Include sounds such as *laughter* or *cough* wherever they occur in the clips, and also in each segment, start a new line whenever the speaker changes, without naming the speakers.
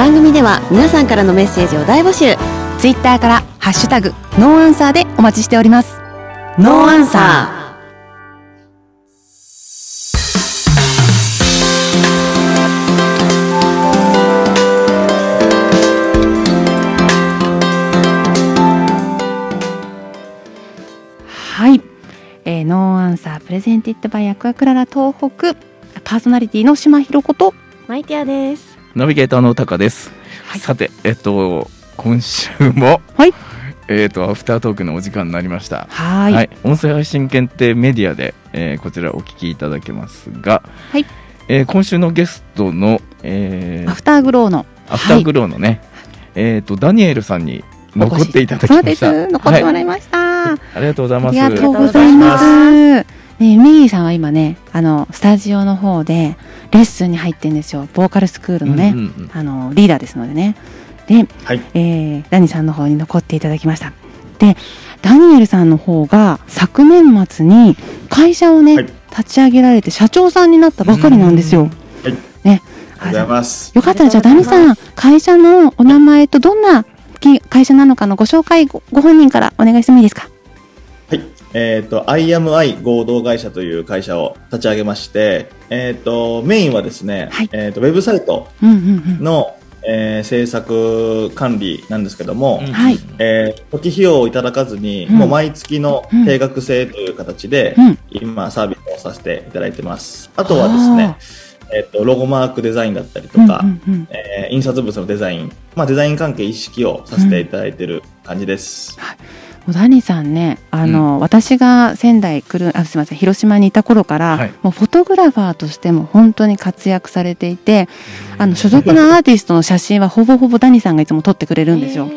番組では皆さんからのメッセージを大募集。
ツイッターからハッシュタグ No Answer でお待ちしております。
No Answer
はい、えー、 No Answer presented by アクアクララ東北。パーソナリティの島ひろこと。
マイティアです
ナビゲーターのタカです、
はい。
さてえっと今週も
はい。
えっとアフタートークのお時間になりました。
はーい。
音声配信検定メディアで、えーこちらお聞きいただけますが、
はい。
えー今週のゲストの、えー
アフターグローの。
アフターグローのね、えっとダニエルさんに残っていただき
そうで
ました
す残ってもら
はい
いました、
ありがとうございます。
ありがとうございます。ね、ミギーさんは今ね、あのスタジオの方でレッスンに入ってるんですよ。ボーカルスクールのね、
うんうんうん
あのリーダーですのでね。で、
はい
えーダニさんの方に残っていただきました。で、ダニエルさんの方が昨年末に会社をね、
はい
立ち上げられて社長さんになったばかりなんですよ。
はい
ね、
ありがとうございます。
よかったらじゃあダニさん会社のお名前とどんなき会社なのかのご紹介ごご本人からお願いしてもいいですか？
はい。えっ、と、IMI 合同会社という会社を立ち上げまして、えっ、と、メインはですね、
はい
えっ、と、ウェブサイト
うんうんうん。
の、えー制作管理なんですけども、
うん
はい
えー初期費用をいただかずに、
うん
もう毎月の定額制という形で、
うん
今サービスをさせていただいてます。あとはですね、えっ、と、ロゴマークデザインだったりとか、
うんうんうん
えー印刷物のデザイン、まあ、デザイン関係意識をさせていただいている感じです。
もうダニさんね、あの、私が仙台来る、あ、すみません、広島にいた頃から、
はい。
もうフォトグラファーとしても本当に活躍されていて、あの、所属のアーティストの写真はほぼほぼダニさんがいつも撮ってくれるんですよ。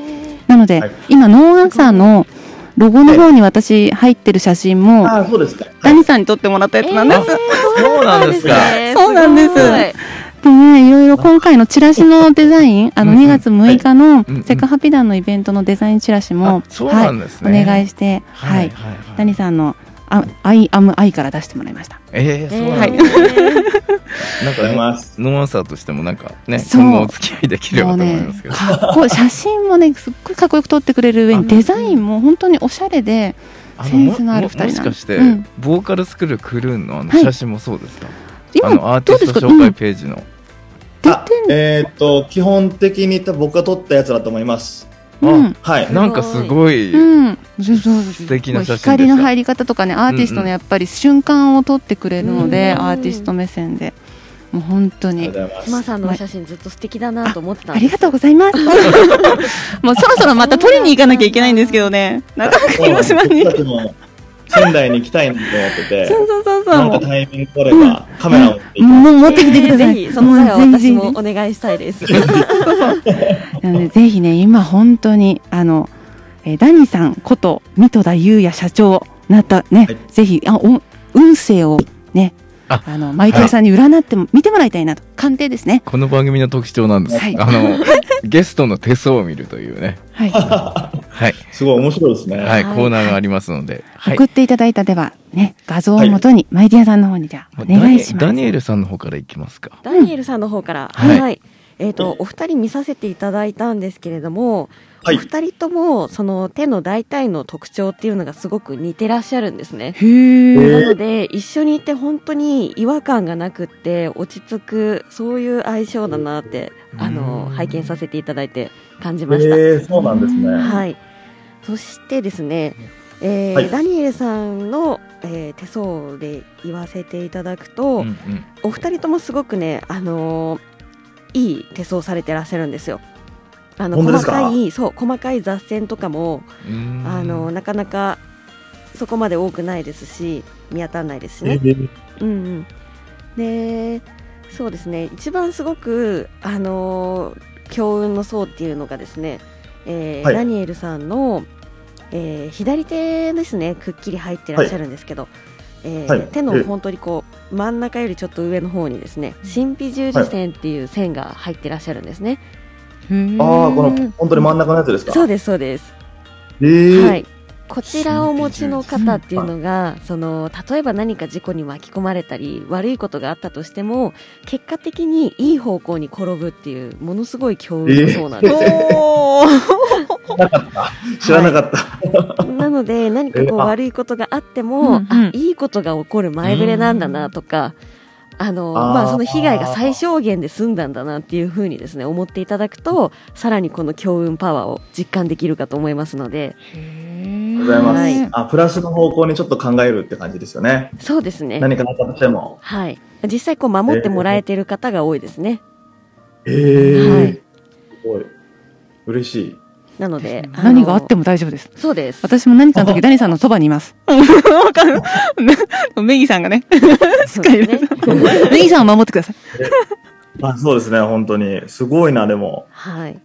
なので、
はい。
今、ノーアンサーのロゴの方に私入ってる写真も、
ああ、そうですか。
ダニさんに撮ってもらったやつなんです。
そうなんですか。
そうなんですでね、いろいろ今回のチラシのデザイン、あの
うんうん。
2月6日のセカハピ団のイベントのデザインチラシも
あ、そうなんですね。
はい、お願いして、はい、ダニさんのあ I am I から出してもらいました。
えー、そうなん
はい
ですね。*laughs* なんかね。 No Answer としてもなんかね
そう。
今後お付き合いできればと思いますけど、
かっこいい写真もねすっごいかっこよく撮ってくれる上にデザインも本当におしゃれで、センスのある二人なん
ももしかして、
うん。
ボーカルスクールクルーンのあの
はい。
写真もそうですか、
今
あのアーティスト
どうですか？
紹介ページの、
あえーっと、基本的に僕が撮ったやつだと思います。
うん。うん
はい。
なんかすごい、
うん、そうそうそう。
素敵な写真でした
光の入り方とかねアーティスト
うんうん。
のやっぱり瞬間を撮ってくれるので、
うん
アーティスト目線で。もう本当に。
ま
さんのお写真ずっと素敵だなと思ってたん
ありがとうございます。*laughs* もうそろそろまた撮りに行かなきゃいけないんですけどね。なかなか広島に
仙台に行きたいなと思ってて、
そうそうそうそう
なんかタイミング取ればカメラを持って行きます。
もう持ってきてください、
ぜひその際は私
も
お願いしたいです
なのでぜひね今本当にあの、えーダニさんこと水戸田裕也社長なったね、
はい
ぜひあお運勢をね
あ
あのマイケルさんに占っても見てもらいたいなと。鑑定ですね。
この番組の特徴なんです、
はい。
あのゲストの手相を見るというね。
はい。
はい、
すごい面白いですね。
はい
はい。
コーナーがありますので、はい。
送っていただいたではね画像をもとに、マイディアさんの方にじゃあお願いします。
ダニダニエルさんの方からいきますか。
ダニエルさんの方から、
はい。
はい、えっ、と、お二人見させていただいたんですけれども、
はい
お二人とも、その手の大体の特徴っていうのがすごく似てらっしゃるんですね。なので、一緒にいて本当に違和感がなくって、落ち着く、そういう相性だなって、あの、
うん
拝見させていただいて感じました。
えー、そうなんですね。
はい。そしてですね、えー
はい
ダニエルさんの、えー手相で言わせていただくと、
うんうん
お二人ともすごくね、あのーいい手相されてらっしゃるんですよ。あの細
か？
かいそう細かい雑線とかも、あのなかなかそこまで多くないですし見当たらないですしね。
えー。
うんうん、でそうですね。一番すごくあのー強運の層っていうのがですね、えー
はい。
ダニエルさんの、えー左手ですね。くっきり入ってらっしゃるんですけど、えー
はい。
手の本当にこう真ん中よりちょっと上の方にですね神秘十字線っていう線が入ってらっしゃるんですね。
ああ、この、本当に真ん中のやつですか？
そうですそうです。
えー。
はい。こちらをお持ちの方っていうのが、その例えば何か事故に巻き込まれたり悪いことがあったとしても結果的にいい方向に転ぶっていうものすごい強運だそうなんです。よ、
おー。
知らなかった。
なので何かこう悪いことがあっても、
うんうん。
あいいことが起こる前触れなんだなとか、あの
あー
まあ、その被害が最小限で済んだんだなっていうふうにですね思っていただくとさらにこの強運パワーを実感できるかと思いますので
ございます。
はい
あ、プラスの方向にちょっと考えるって感じですよね。
そうですね、
何かあったとしても。
はい、実際こう守ってもらえてる方が多いですね、
えー、
はい
すごい。嬉しい。
なので
何があって
も
も大丈夫です。
そうです
私も何かの時、ダニさんのそばにいます。わかるメギさんがね。*laughs*
そうですね
メギさんを守ってください。
あ、そうですね、本当に。すごいな、でも。
はい。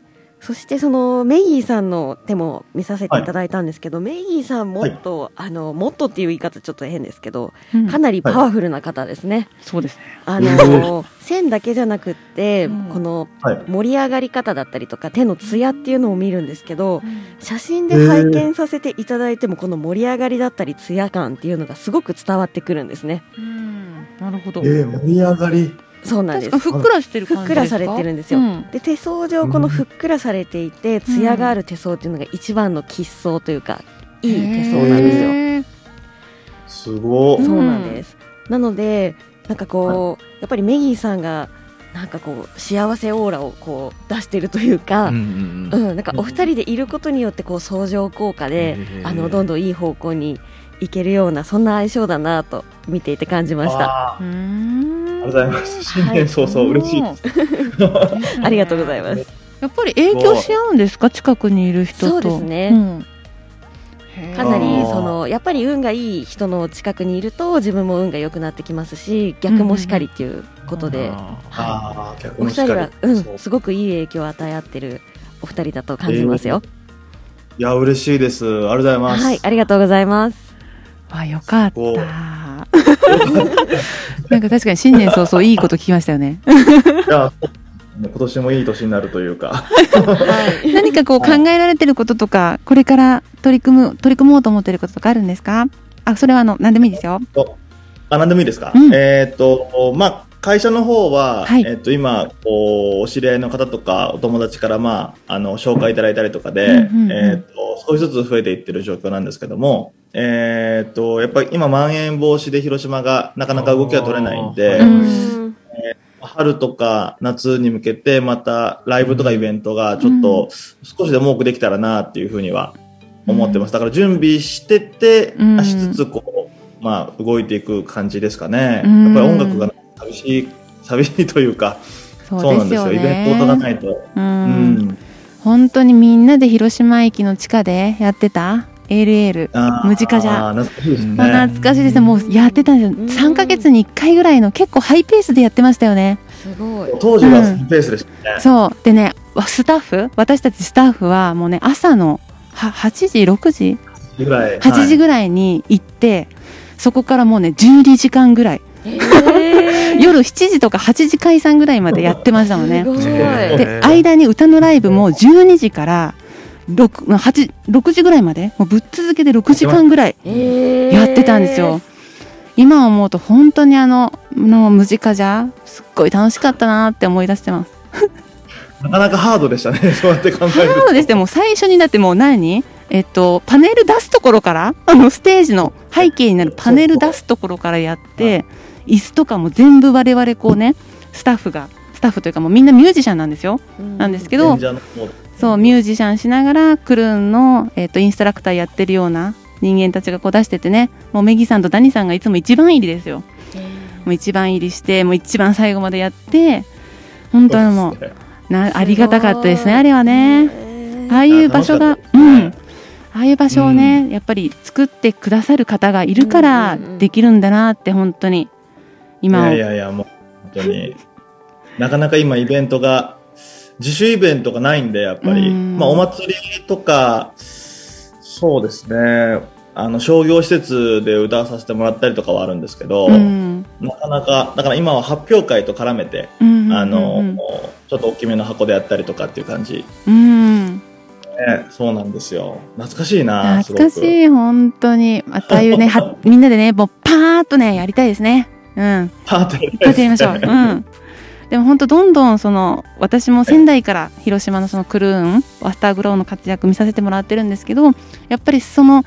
そしてそのメギーさんの手も見させていただいたんですけど、メギーさんもっと、あのもっとっていう言い方ちょっと変ですけど、
うん
かなりパワフルな方ですね。
そうですね。
あの *laughs* 線だけじゃなくって、
うん
この
はい。
盛り上がり方だったりとか手のツヤっていうのを見るんですけど、写真で拝見させていただいてもこの盛り上がりだったりツヤ感っていうのがすごく伝わってくるんですね。
うんなるほど。
えー、盛り上がり。
そうなんです。
ふっくらしてる感じですか？
ふっくらされてるんですよ。
うん。
で手相上このふっくらされていて、ツヤがある手相っていうのが一番の吉相というかいい手相なんですよ。
すご
うん
そうなんです。なのでなんかこう、やっぱりメギーさんがなんかこう幸せオーラをこう出してるというか、
う
うんん
うん。うん
なんかお二人でいることによってこう相乗効果で、あのどんどんいい方向に行けるようなそんな相性だなと見ていて感じました。
うーん
ございます。新年早々、嬉しい。*laughs*
ありがとうございます。
やっぱり影響し合うんですか？近くにいる人と。
そうですね
んへー
かなりそのやっぱり運がいい人の近くにいると自分も運が良くなってきますし逆もしかりっていうことで、
あ
は
ああ、
い、
逆
お二人
もしかり
はうんすごくいい影響を与え合ってるお二人だと感じますよ。
いや、嬉しいです。ありがとうございます。
はい、ありがとうございます。
あ、よかっ
お
た。*laughs* なんか確かに新年早々いいこと聞きましたよね。*laughs*
いや、今年もいい年になるというか。
はい、
何かこう考えられてることとか、これから取り組む、取り組もうと思ってることとかあるんですか？あ、それはあの、何でもいいですよ。
あ、なんでもいいですか、
うん。
えっ、と、まあ、会社の方は、
はい。
えっ、と、今、こう、お知り合いの方とか、お友達から、まあ、あの、紹介いただいたりとかで、
うんうんうん。
えっ、と、少しずつ増えていってる状況なんですけども、えっ、と、やっぱり今、まん延防止で広島がなかなか動きが取れないんで、春とか夏に向けて、またライブとかイベントがちょっと少しでも多くできたらなっていうふうには思ってます。だから準備してて、
うん。
しつつこう、まあ動いていく感じですかね。
うん。
やっぱり音楽が寂しい、寂しいというか、
そ
そうなんですよ。イベントがないと。
本当にみんなで広島駅の地下でやってた？
ー
ムジカじゃ
あー懐かしいですね。
懐かしいですね。もうやってたんですよ。
うん
3ヶ月に1回ぐらいの結構ハイペースでやってましたよね。
すごい。
当時はスペースでしたね。
そう。でね、わスタッフ？私たちスタッフはもうね、朝のは8時、6時？
ぐらい。
8時
ぐ
ぐらいに行って、そこからもうね、12時間ぐらい。
えー、*laughs*
夜7時とか8時解散ぐらいまでやってましたもんね
す。ごい。
ね
で、間に歌のライブも12時から6、8 6時ぐらいまで、もうぶっ続けで6時間ぐらい
えー
やってたんですよ。。今思うと本当にあの、のムジカじゃ、すっごい楽しかったなって思い出してます。*laughs*
なかなかハードでしたね。*laughs* そうやって考える
ハードでもう最初にだってもう何？えっと、パネル出すところから、*laughs* あの、ステージの背景になるパネル出すところからやって、椅子とかも全部我々こうね、スタッフが、スタッフというかもうみんなミュージシャンなんですよ。なんですけどそう、ミュージシャンしながら、クルーンの、えっと、インストラクターやってるような人間たちがこう出しててね、もうメギさんとダニさんがいつも一番入りですよ。もう一番入りして、もう一番最後までやって、本当にも
そう
な、ありがたかったですね、あれはね。ああ
あ
いう場所がうん。ああいう場所をね、やっぱり作ってくださる方がいるから
うんうんうん
できるんだなって本当に今を
いやいやいや、もう本当に。なかなか今イベントが、自主イベントがないんで、やっぱり。
うん
まあお祭りとか、そうですね。あの、商業施設で歌わさせてもらったりとかはあるんですけど、
うん
なかなか、だから今は発表会と絡めて、
うん
あの、
うん
ちょっと大きめの箱でやったりとかっていう感じ
うん
ね、そうなんですよ。懐かしいな。
懐かしい、本当に。またああいうね、はみんなでね、もうパーッとね、やりたいですね。うん。
パー
ッとやりましょう。うん。でも本当どんどんその私も仙台から広島のそのクルーンアフターグローの活躍見させてもらってるんですけどやっぱりその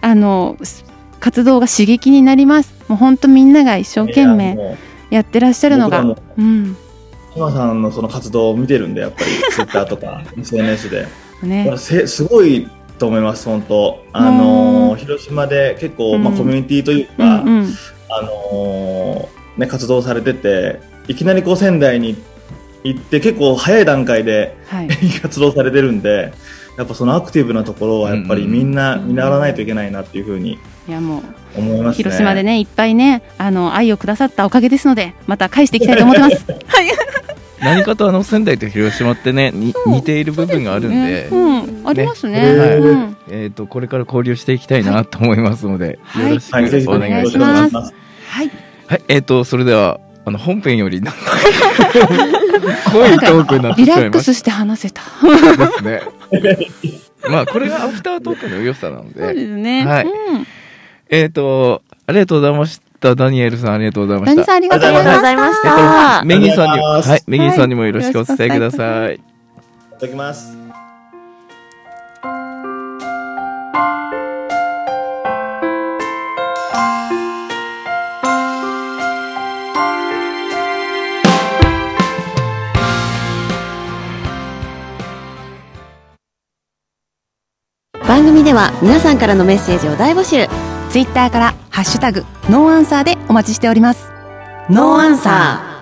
あのす活動が刺激になります。もう本当みんなが一生懸命
も
やってらっしゃるのが。
僕らも。
うん。
島さんのその活動を見てるんで、やっぱり、*laughs* ツイッターとか、SNS で。
ね。
せすごいと思います、本当。あのー広島で結構、まあ、
うん
コミュニティという
う
か、
んうん。
あのーね、活動されてて、いきなりこう仙台に行って、結構早い段階で
はい。*laughs*
活動されてるんで、やっぱそのアクティブなところはやっぱりみんな見習わないといけないなっていうふうに
いやもう
思いますね。
広島でねいっぱいねあの愛をくださったおかげですのでまた返していきたいと思ってます。*laughs* はい。*laughs*
何かとあの仙台と広島ってねに似ている部分があるんで、
うんありますね。
はい。
うん。
えっ、とこれから交流していきたいなと思いますので、
はい。
よろしくお願いします。
ます。はい。
はい、えっ、とそれではあの本編よりなんか *laughs* 濃いトークになって
リラ
しまいます
ックスして話せた。
ですね。まあこれがアフタートークの良さなの
そうで
で、
すね。
はい。
うん。
えっ、とありがとうございました。ダニエルさんありがとうございました。
何さんありがとうございました。
メギーさんにはいメギーさんにもよろしくお伝えください。
いただきます。
組では皆さんからのメッセージを大募集。
ツイッターからハッシュタグノーアンサーでお待ちしております。
ノーアンサー